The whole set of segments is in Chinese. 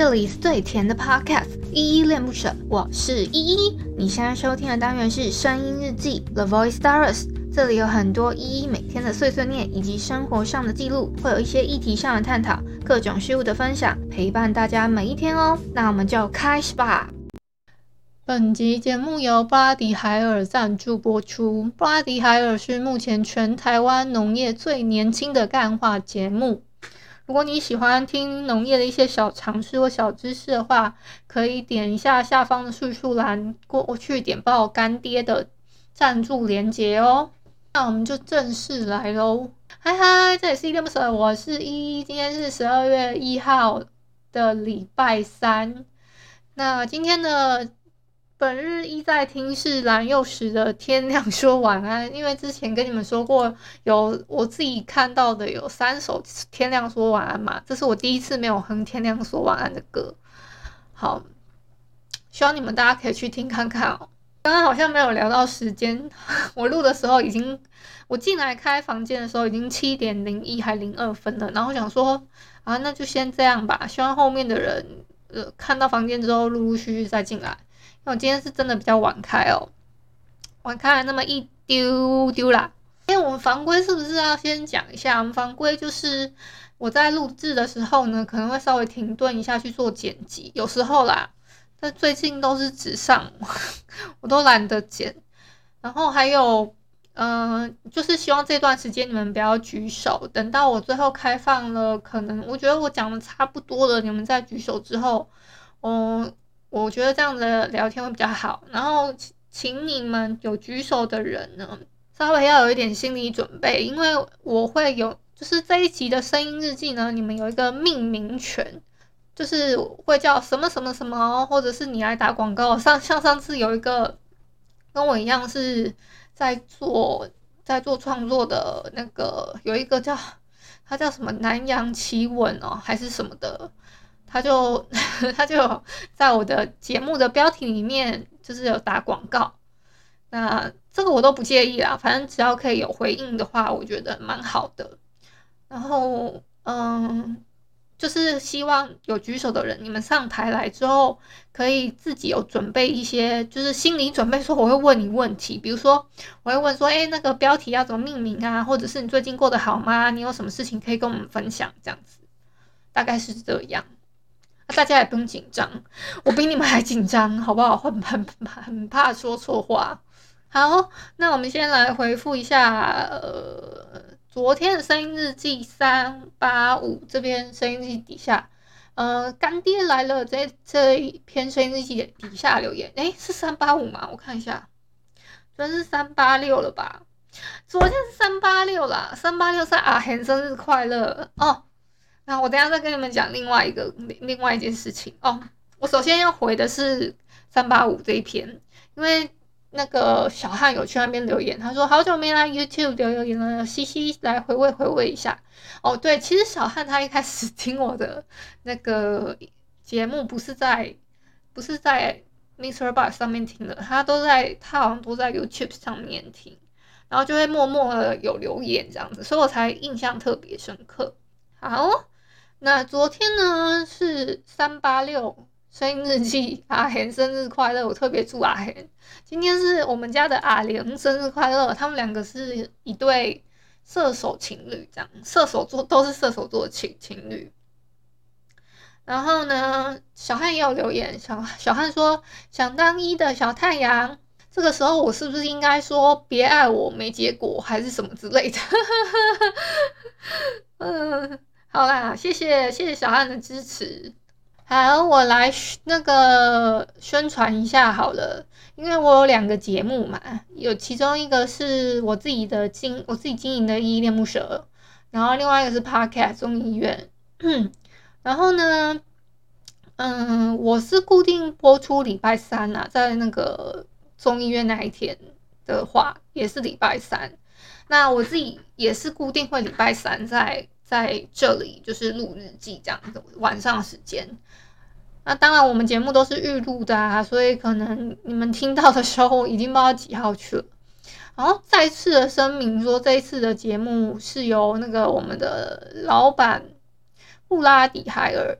这里是最甜的 Podcast，依依恋不舍，我是依依。你现在收听的单元是声音日记 The Voice Diaries，这里有很多依依每天的碎碎念以及生活上的记录，会有一些议题上的探讨，各种事物的分享，陪伴大家每一天哦。那我们就开始吧。本集节目由布拉迪海尔赞助播出。布拉迪海尔是目前全台湾农业最年轻的干化节目。如果你喜欢听农业的一些小常识或小知识的话，可以点一下下方的叙述栏过去点报干爹的赞助连接哦。那我们就正式来喽！嗨嗨，这里是依依恋不舍，我是依依，今天是十二月一号的礼拜三。那今天的。本日依在听是蓝又时的天亮说晚安，因为之前跟你们说过，有我自己看到的有三首天亮说晚安嘛，这是我第一次没有哼天亮说晚安的歌。好，希望你们大家可以去听看看哦。刚刚好像没有聊到时间，我录的时候已经，我进来开房间的时候已经七点零一还零二分了，然后想说啊，那就先这样吧，希望后面的人呃看到房间之后陆陆续续再进来。我今天是真的比较晚开哦，晚开了那么一丢丢啦。因为我们房规是不是要先讲一下？我们房规就是我在录制的时候呢，可能会稍微停顿一下去做剪辑，有时候啦。但最近都是直上，我都懒得剪。然后还有，嗯、就是希望这段时间你们不要举手，等到我最后开放了，可能我觉得我讲的差不多了，你们再举手之后，嗯。我觉得这样的聊天会比较好，然后请你们有举手的人呢，稍微要有一点心理准备，因为我会有，就是这一集的声音日记呢，你们有一个命名权，就是会叫什么什么什么，或者是你来打广告。上像上次有一个跟我一样是在做在做创作的那个，有一个叫他叫什么南洋奇闻哦，还是什么的。他就 他就在我的节目的标题里面就是有打广告，那这个我都不介意啦，反正只要可以有回应的话，我觉得蛮好的。然后嗯，就是希望有举手的人，你们上台来之后可以自己有准备一些，就是心理准备，说我会问你问题，比如说我会问说，诶，那个标题要怎么命名啊？或者是你最近过得好吗？你有什么事情可以跟我们分享？这样子，大概是这样。大家也不用紧张，我比你们还紧张，好不好？很很很怕说错话。好，那我们先来回复一下，呃，昨天的声音日记三八五这边声音日记底下，呃，干爹来了这这一篇声音日记底下留言，诶，是三八五吗？我看一下，昨天是三八六了吧？昨天是三八六啦，三八六是阿贤生日快乐哦。那我等下再跟你们讲另外一个另另外一件事情哦。我首先要回的是三八五这一篇，因为那个小汉有去那边留言，他说好久没来 YouTube 留留言了，西西来回味回味一下。哦，对，其实小汉他一开始 听我的那个节目不是在不是在 mr box 上面听的，他都在他好像都在 YouTube 上面听，然后就会默默的有留言这样子，所以我才印象特别深刻。好。那昨天呢是三八六生日记，阿贤生日快乐！我特别祝阿贤。今天是我们家的阿玲生日快乐，他们两个是一对射手情侣，这样射手座都是射手座的情情侣。然后呢，小汉也有留言，小小汉说想当一的小太阳。这个时候我是不是应该说别爱我没结果，还是什么之类的？嗯。好啦，谢谢谢谢小汉的支持。好，我来那个宣传一下好了，因为我有两个节目嘛，有其中一个是我自己的经我自己经营的依依恋不舍，然后另外一个是 Podcast 综艺院。然后呢，嗯，我是固定播出礼拜三啊，在那个综艺院那一天的话，也是礼拜三。那我自己也是固定会礼拜三在。在这里就是录日记这样子，晚上时间。那当然，我们节目都是预录的啊，所以可能你们听到的时候已经不知道几号去了。然后再次的声明说，这一次的节目是由那个我们的老板布拉迪海尔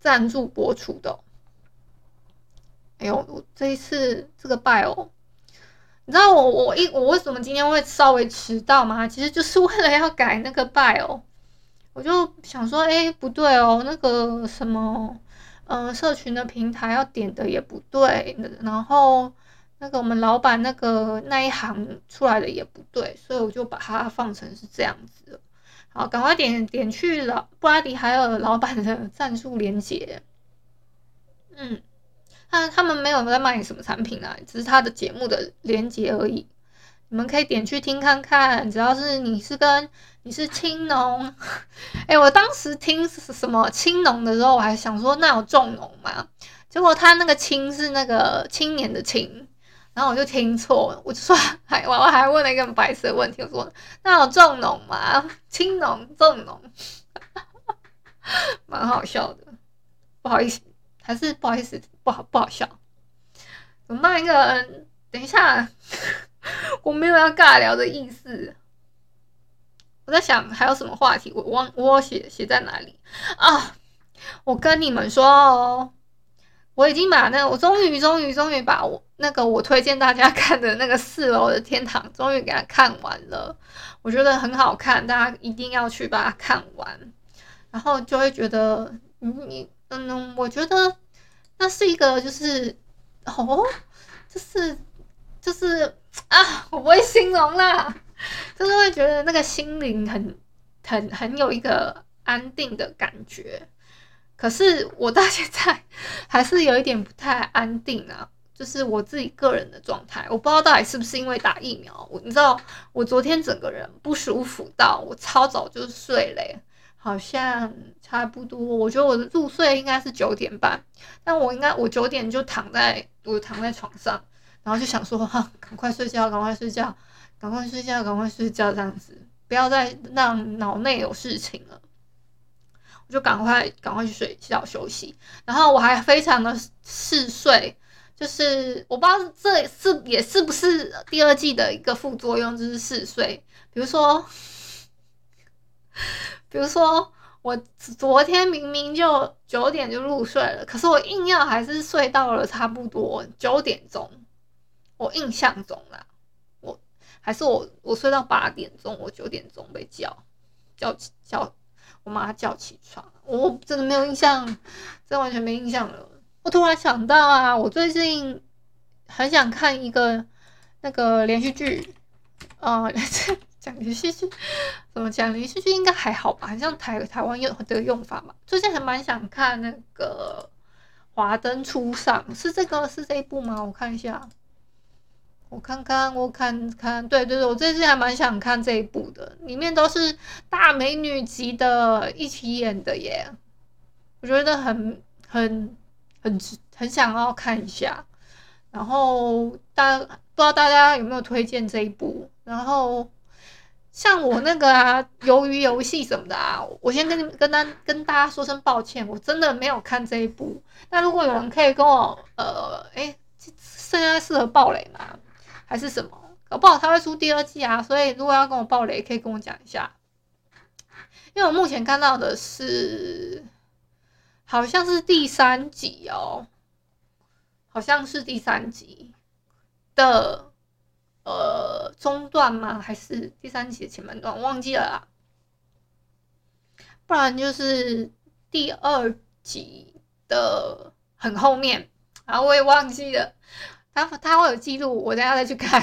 赞助播出的。哎呦，我这一次这个 bio，你知道我我一我为什么今天会稍微迟到吗？其实就是为了要改那个 bio，我就想说，哎，不对哦，那个什么，嗯、社群的平台要点的也不对，然后那个我们老板那个那一行出来的也不对，所以我就把它放成是这样子。好，赶快点点去了布拉迪海尔老板的赞助连接。嗯。他他们没有在卖什么产品啊，只是他的节目的连接而已。你们可以点去听看看，只要是你是跟你是青农，哎，我当时听什么青农的时候，我还想说那有重农吗？结果他那个青是那个青年的青，然后我就听错，我就说还我我还问了一个白色问题，我说那有重农吗？青农重农，蛮好笑的，不好意思。还是不好意思，不好不好笑。怎么办？一个人等一下，我没有要尬聊的意思。我在想还有什么话题，我忘我写写在哪里啊？我跟你们说哦，我已经把那，我终于终于终于把我那个我推荐大家看的那个四楼的天堂，终于给它看完了。我觉得很好看，大家一定要去把它看完，然后就会觉得你你。嗯，我觉得那是一个，就是哦，就是就是啊，我不会形容啦，就是会觉得那个心灵很很很有一个安定的感觉。可是我到现在 还是有一点不太安定啊，就是我自己个人的状态，我不知道到底是不是因为打疫苗。我你知道，我昨天整个人不舒服到我超早就睡了欸。好像差不多，我觉得我的入睡应该是九点半，但我应该我九点就躺在我躺在床上，然后就想说哈，赶快睡觉，赶快睡觉，赶快睡觉，赶快睡觉，这样子不要再让脑内有事情了，我就赶快赶快去睡觉休息。然后我还非常的嗜睡，就是我不知道这是也是不是第二季的一个副作用，就是嗜睡，比如说。比如说，我昨天明明就九点就入睡了，可是我硬要还是睡到了差不多九点钟。我印象中啦，我还是我我睡到八点钟，我九点钟被叫叫起叫我妈叫起床，我真的没有印象，真完全没印象了。我突然想到啊，我最近很想看一个那个连续剧，啊、呃。讲连续剧怎么讲？连续剧应该还好吧，很像台台湾用的用法嘛。最近还蛮想看那个《华灯初上》，是这个是这一部吗？我看一下，我看看，我看看，对对对，我最近还蛮想看这一部的，里面都是大美女级的一起演的耶，我觉得很很很很想要看一下。然后大不知道大家有没有推荐这一部？然后。像我那个啊，鱿鱼游戏什么的啊，我先跟跟大跟大家说声抱歉，我真的没有看这一部。那如果有人可以跟我，呃，诶，现在适合爆雷吗？还是什么？搞不好他会出第二季啊，所以如果要跟我爆雷，可以跟我讲一下。因为我目前看到的是，好像是第三集哦，好像是第三集的。呃，中段吗？还是第三集的前半段？我忘记了啦。不然就是第二集的很后面，然后我也忘记了。他他会有记录，我等下再去看。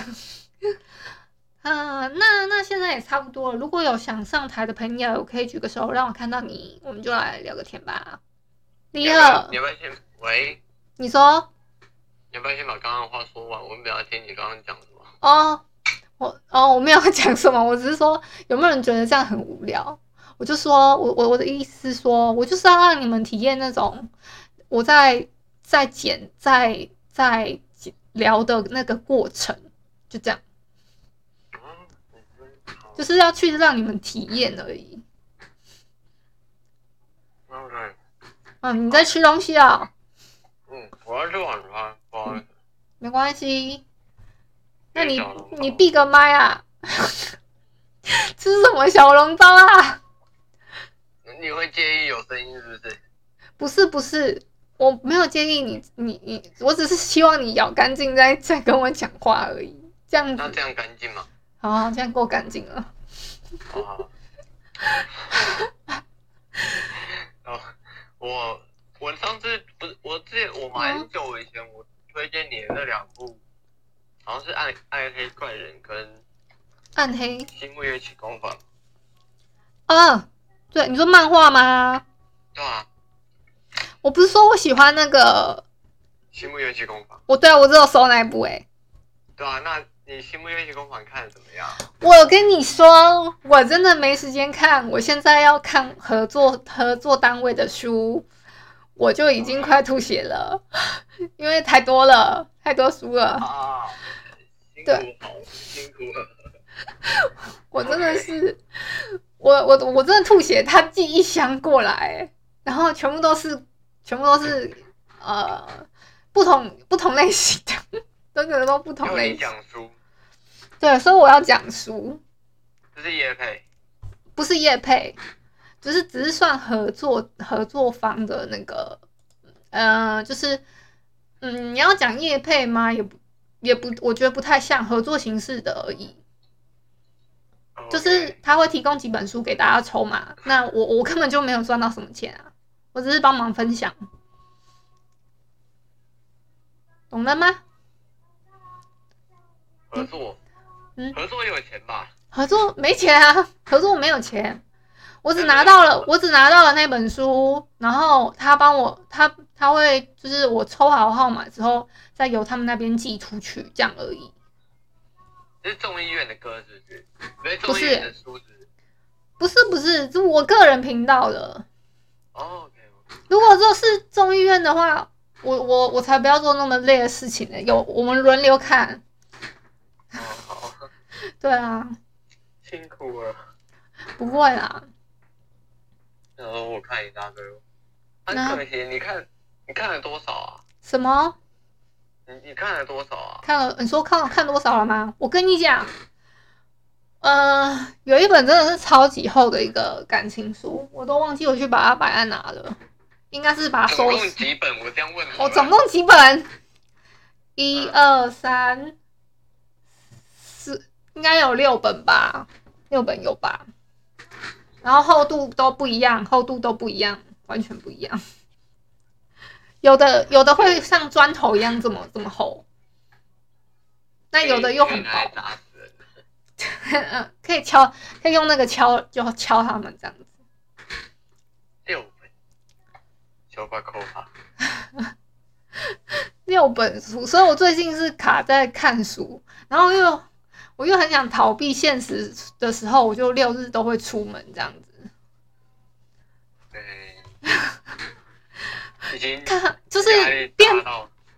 啊，那那现在也差不多了。如果有想上台的朋友，可以举个手让我看到你，我们就来聊个天吧。你好，你要不要先喂？你说？你要不要先把刚刚的话说完？我们比较听你刚刚讲的。哦，我哦，我没有讲什么，我只是说有没有人觉得这样很无聊？我就说我我我的意思是说，我就是要让你们体验那种我在在剪在在聊的那个过程，就这样，就是要去让你们体验而已。OK，嗯，你在吃东西啊？嗯，我要吃晚餐，不好意思。没关系。那你你闭个麦啊！吃什么小笼包啊？你会介意有声音是不是？不是不是，我没有介意你你你，我只是希望你咬干净再再跟我讲话而已。这样子，那这样干净吗？好，这样够干净了。好好。哦，我我上次不是我之前我蛮久以前我推荐你的那两部，好像是暗暗黑怪人跟暗黑新木月起工坊。啊，对，你说漫画吗？对啊。我不是说我喜欢那个新木月起工坊。我对啊，我只有搜那一部诶。对啊，那你新木月起工坊看的怎么样？我跟你说，我真的没时间看，我现在要看合作合作单位的书，我就已经快吐血了，因为太多了，太多书了。对，辛苦了。我真的是，我我我真的吐血，他寄一箱过来，然后全部都是，全部都是呃不同不同类型的，真的都不同类型。讲书。对，所以我要讲书。这是业配，不是业配，只是只是算合作合作方的那个，呃，就是嗯，你要讲业配吗？也不也不，我觉得不太像合作形式的而已。就是他会提供几本书给大家抽嘛，那我我根本就没有赚到什么钱啊，我只是帮忙分享，懂了吗？合作，嗯，合作有钱吧？合作没钱啊，合作没有钱，我只拿到了，我只拿到了那本书，然后他帮我，他他会就是我抽好号码之后，再由他们那边寄出去，这样而已。这是众议院的歌是不是？没众议院的书是不是？不是不是，是我个人频道的。哦，如果说是众议院的话，我我我才不要做那么累的事情呢。有我们轮流看。哦好。对啊。辛苦了。不会啦。然后我看一大堆。那可惜，你看你看了多少啊？什么？你你看了多少啊？看了，你说看了看多少了吗？我跟你讲，呃，有一本真的是超级厚的一个感情书，我都忘记我去把它摆在哪了，应该是把它收。总共几本？我这样问。我总共几本？一二三四，应该有六本吧？六本有吧？然后厚度都不一样，厚度都不一样，完全不一样。有的有的会像砖头一样这么这么厚，那有的又很薄。嗯，可以敲，可以用那个敲，就敲他们这样子。六本，小把抠法。六本书，所以我最近是卡在看书，然后又我又很想逃避现实的时候，我就六日都会出门这样子。对。看，就是变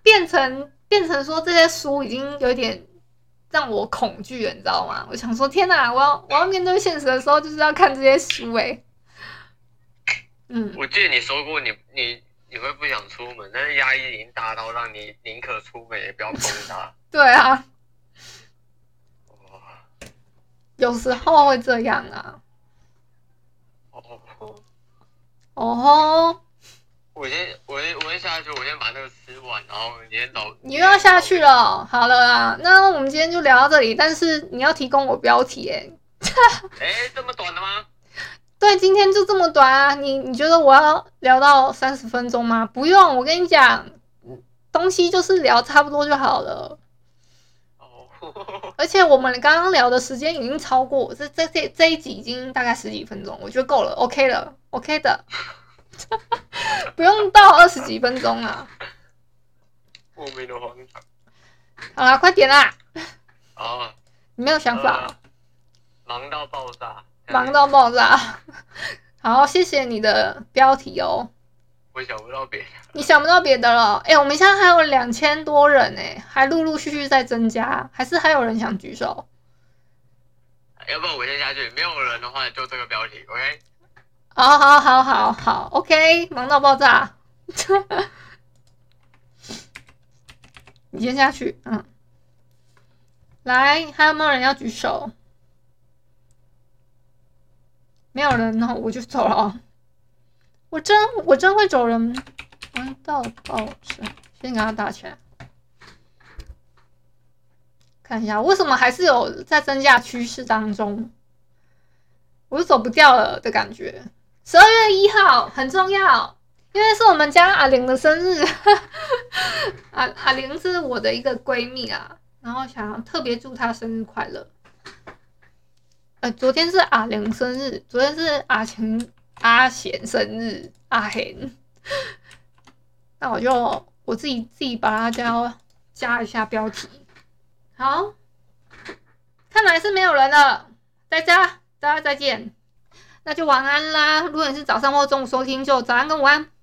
变成变成说这些书已经有点让我恐惧了，你知道吗？我想说，天哪，我要我要面对现实的时候，就是要看这些书哎。嗯，我记得你说过你，你你你会不想出门，但是压力已经大到让你宁可出门也不要碰它。对啊。有时候会这样啊。哦吼。哦吼。我先，我先，我先下去，我先把那个吃完，然后你先走。你又要下去了，好了啦，那我们今天就聊到这里。但是你要提供我标题，哎，哎，这么短的吗？对，今天就这么短啊。你你觉得我要聊到三十分钟吗？不用，我跟你讲，东西就是聊差不多就好了。哦。而且我们刚刚聊的时间已经超过这这这这一集已经大概十几分钟，我觉得够了，OK 了，OK 的。不用到二十几分钟啊！莫名的慌张。好啦，快点啦！啊，你没有想法？呃，忙到爆炸。忙到爆炸。好，谢谢你的标题哦。我想不到别的。你想不到别的了？哎，我们现在还有两千多人哎，还陆陆续续在增加，还是还有人想举手？要不然我先下去，没有人的话就这个标题，OK？好好好好好，OK，忙到爆炸。你先下去，嗯。来，还有没有人要举手？没有人，那我就走了。我真我真会走人，玩到爆炸，先给他打起来。看一下为什么还是有在增加趋势当中，我就走不掉了的感觉。十二月一号很重要，因为是我们家阿玲的生日。阿阿玲是我的一个闺蜜啊，然后想要特别祝她生日快乐。呃，昨天是阿玲生日，昨天是阿晴阿贤生日，阿贤。那我就我自己自己把它加加一下标题。好，看来是没有人了，大家，大家再见，那就晚安啦。如果你是早上或中午收听，就早安跟午安。